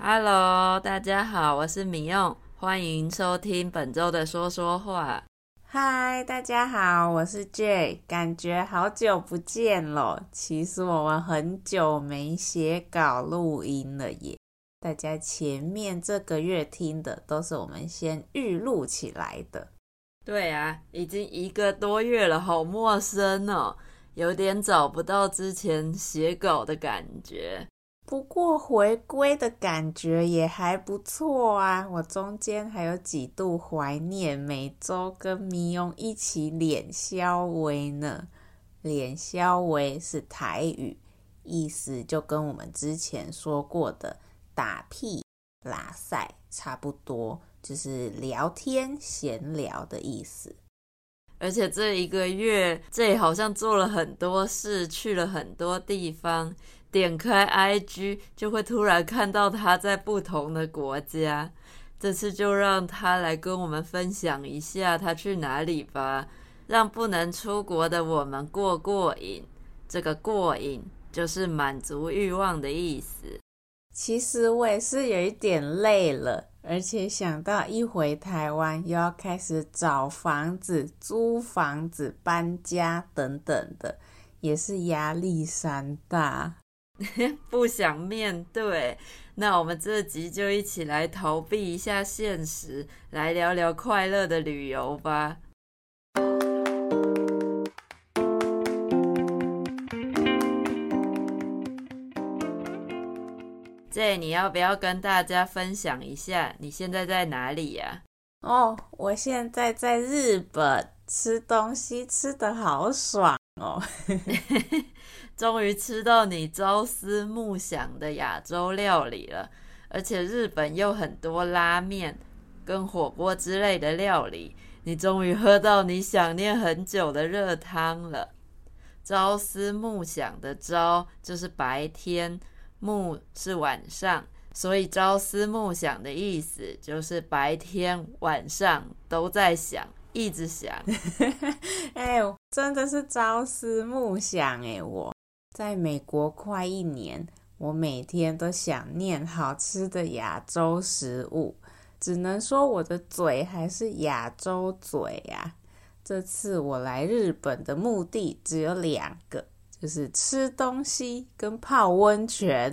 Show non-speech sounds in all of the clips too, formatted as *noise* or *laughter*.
Hello，大家好，我是米用，欢迎收听本周的说说话。Hi，大家好，我是 Jay，感觉好久不见了。其实我们很久没写稿录音了耶。大家前面这个月听的都是我们先预录起来的。对啊，已经一个多月了，好陌生哦，有点找不到之前写稿的感觉。不过回归的感觉也还不错啊！我中间还有几度怀念每周跟咪用一起脸消微呢。脸消微是台语，意思就跟我们之前说过的打屁、拉赛差不多，就是聊天闲聊的意思。而且这一个月，这里好像做了很多事，去了很多地方。点开 IG 就会突然看到他在不同的国家，这次就让他来跟我们分享一下他去哪里吧，让不能出国的我们过过瘾。这个过瘾就是满足欲望的意思。其实我也是有一点累了，而且想到一回台湾又要开始找房子、租房子、搬家等等的，也是压力山大。*laughs* 不想面对，那我们这集就一起来逃避一下现实，来聊聊快乐的旅游吧。这你要不要跟大家分享一下，你现在在哪里呀？哦，我现在在日本吃东西，吃的好爽哦。*laughs* *laughs* 终于吃到你朝思暮想的亚洲料理了，而且日本又很多拉面跟火锅之类的料理，你终于喝到你想念很久的热汤了。朝思暮想的朝就是白天，暮是晚上，所以朝思暮想的意思就是白天晚上都在想，一直想。*laughs* 哎呦，真的是朝思暮想哎，我。在美国快一年，我每天都想念好吃的亚洲食物，只能说我的嘴还是亚洲嘴呀。这次我来日本的目的只有两个，就是吃东西跟泡温泉。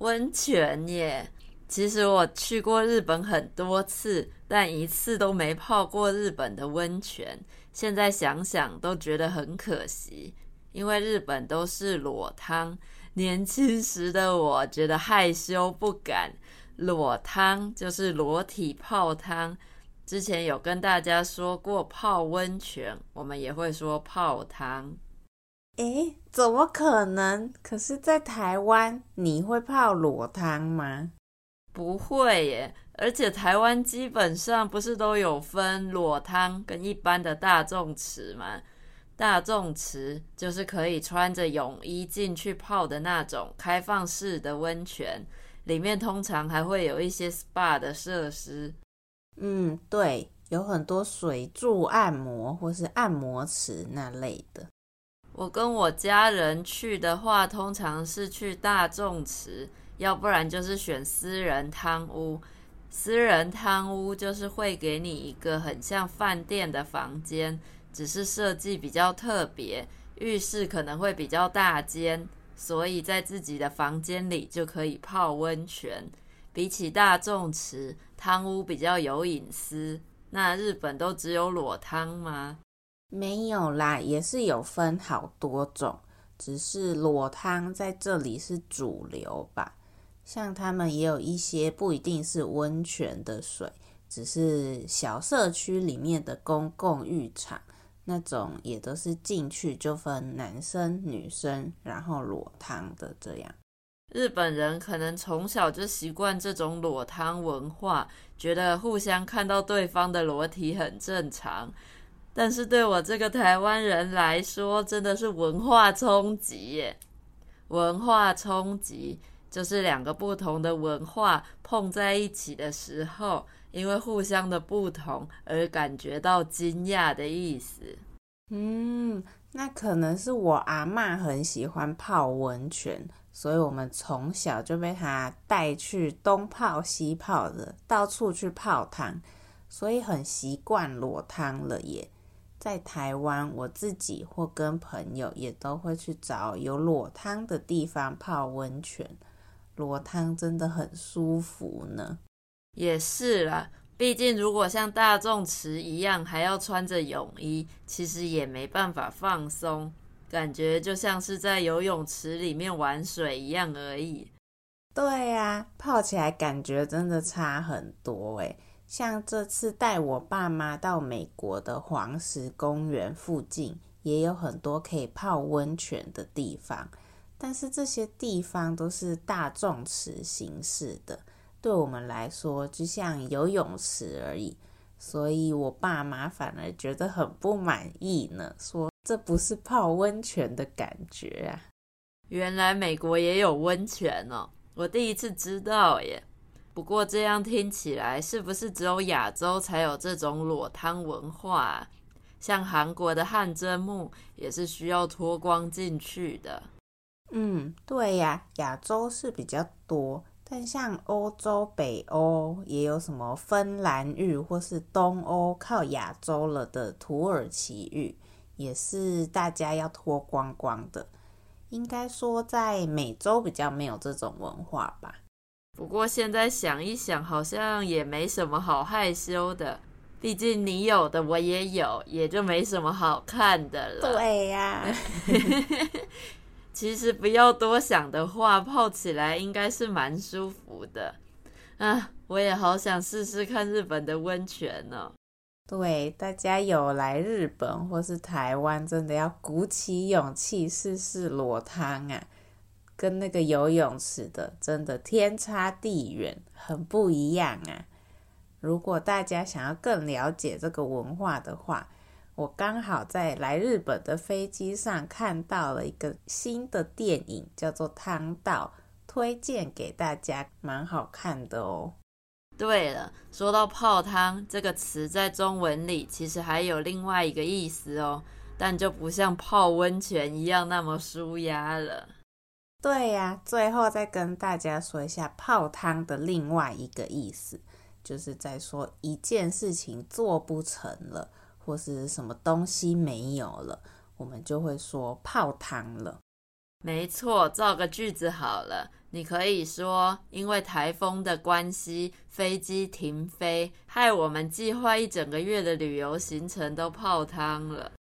温泉耶！其实我去过日本很多次，但一次都没泡过日本的温泉。现在想想都觉得很可惜。因为日本都是裸汤，年轻时的我觉得害羞不敢。裸汤就是裸体泡汤。之前有跟大家说过泡温泉，我们也会说泡汤。诶，怎么可能？可是，在台湾你会泡裸汤吗？不会耶，而且台湾基本上不是都有分裸汤跟一般的大众池吗？大众池就是可以穿着泳衣进去泡的那种开放式的温泉，里面通常还会有一些 SPA 的设施。嗯，对，有很多水柱按摩或是按摩池那类的。我跟我家人去的话，通常是去大众池，要不然就是选私人汤屋。私人汤屋就是会给你一个很像饭店的房间。只是设计比较特别，浴室可能会比较大间，所以在自己的房间里就可以泡温泉。比起大众池，汤屋比较有隐私。那日本都只有裸汤吗？没有啦，也是有分好多种，只是裸汤在这里是主流吧。像他们也有一些不一定是温泉的水，只是小社区里面的公共浴场。那种也都是进去就分男生女生，然后裸汤的这样。日本人可能从小就习惯这种裸汤文化，觉得互相看到对方的裸体很正常。但是对我这个台湾人来说，真的是文化冲击耶！文化冲击就是两个不同的文化碰在一起的时候。因为互相的不同而感觉到惊讶的意思。嗯，那可能是我阿嬷很喜欢泡温泉，所以我们从小就被他带去东泡西泡的，到处去泡汤，所以很习惯裸汤了耶。在台湾，我自己或跟朋友也都会去找有裸汤的地方泡温泉，裸汤真的很舒服呢。也是啦，毕竟如果像大众池一样还要穿着泳衣，其实也没办法放松，感觉就像是在游泳池里面玩水一样而已。对呀，泡起来感觉真的差很多诶。像这次带我爸妈到美国的黄石公园附近，也有很多可以泡温泉的地方，但是这些地方都是大众池形式的，对我们来说就像游泳池而已，所以我爸妈反而觉得很不满意呢，说这不是泡温泉的感觉啊。原来美国也有温泉哦，我第一次知道耶。不过这样听起来，是不是只有亚洲才有这种裸汤文化？像韩国的汗蒸幕也是需要脱光进去的。嗯，对呀，亚洲是比较多，但像欧洲、北欧也有什么芬兰浴，或是东欧靠亚洲了的土耳其浴，也是大家要脱光光的。应该说，在美洲比较没有这种文化吧。不过现在想一想，好像也没什么好害羞的。毕竟你有的我也有，也就没什么好看的了。对呀、啊，*laughs* 其实不要多想的话，泡起来应该是蛮舒服的。啊，我也好想试试看日本的温泉呢。对，大家有来日本或是台湾，真的要鼓起勇气试试裸汤啊！跟那个游泳池的真的天差地远，很不一样啊！如果大家想要更了解这个文化的话，我刚好在来日本的飞机上看到了一个新的电影，叫做《汤道》，推荐给大家，蛮好看的哦。对了，说到泡汤这个词，在中文里其实还有另外一个意思哦，但就不像泡温泉一样那么舒压了。对呀、啊，最后再跟大家说一下泡汤的另外一个意思，就是在说一件事情做不成了，或是什么东西没有了，我们就会说泡汤了。没错，造个句子好了，你可以说因为台风的关系，飞机停飞，害我们计划一整个月的旅游行程都泡汤了。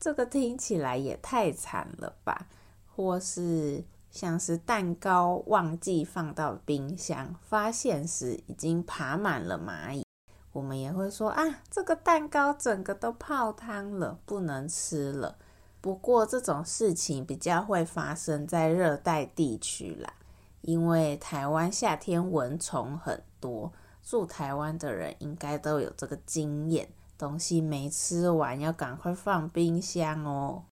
这个听起来也太惨了吧？或是。像是蛋糕忘记放到冰箱，发现时已经爬满了蚂蚁，我们也会说啊，这个蛋糕整个都泡汤了，不能吃了。不过这种事情比较会发生在热带地区啦，因为台湾夏天蚊虫很多，住台湾的人应该都有这个经验，东西没吃完要赶快放冰箱哦。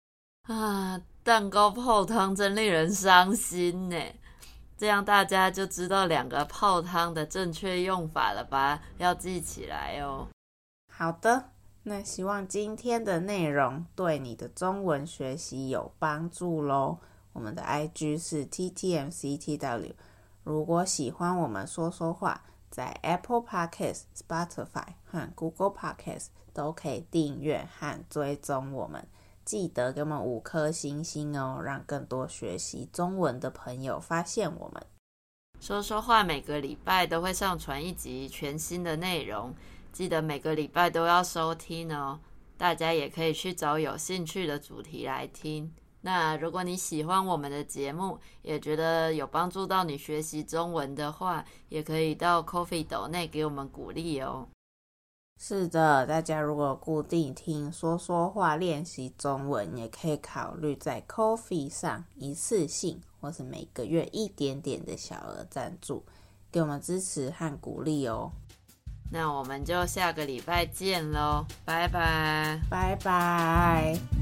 啊。蛋糕泡汤真令人伤心呢，这样大家就知道两个泡汤的正确用法了吧？要记起来哦。好的，那希望今天的内容对你的中文学习有帮助喽。我们的 IG 是 TTMCTW，如果喜欢我们说说话，在 Apple Podcast、Spotify 和 Google Podcast 都可以订阅和追踪我们。记得给我们五颗星星哦，让更多学习中文的朋友发现我们。说说话每个礼拜都会上传一集全新的内容，记得每个礼拜都要收听哦。大家也可以去找有兴趣的主题来听。那如果你喜欢我们的节目，也觉得有帮助到你学习中文的话，也可以到 Coffee 斗内给我们鼓励哦。是的，大家如果固定听说说话练习中文，也可以考虑在 Coffee 上一次性或是每个月一点点的小额赞助，给我们支持和鼓励哦。那我们就下个礼拜见喽，拜拜，拜拜。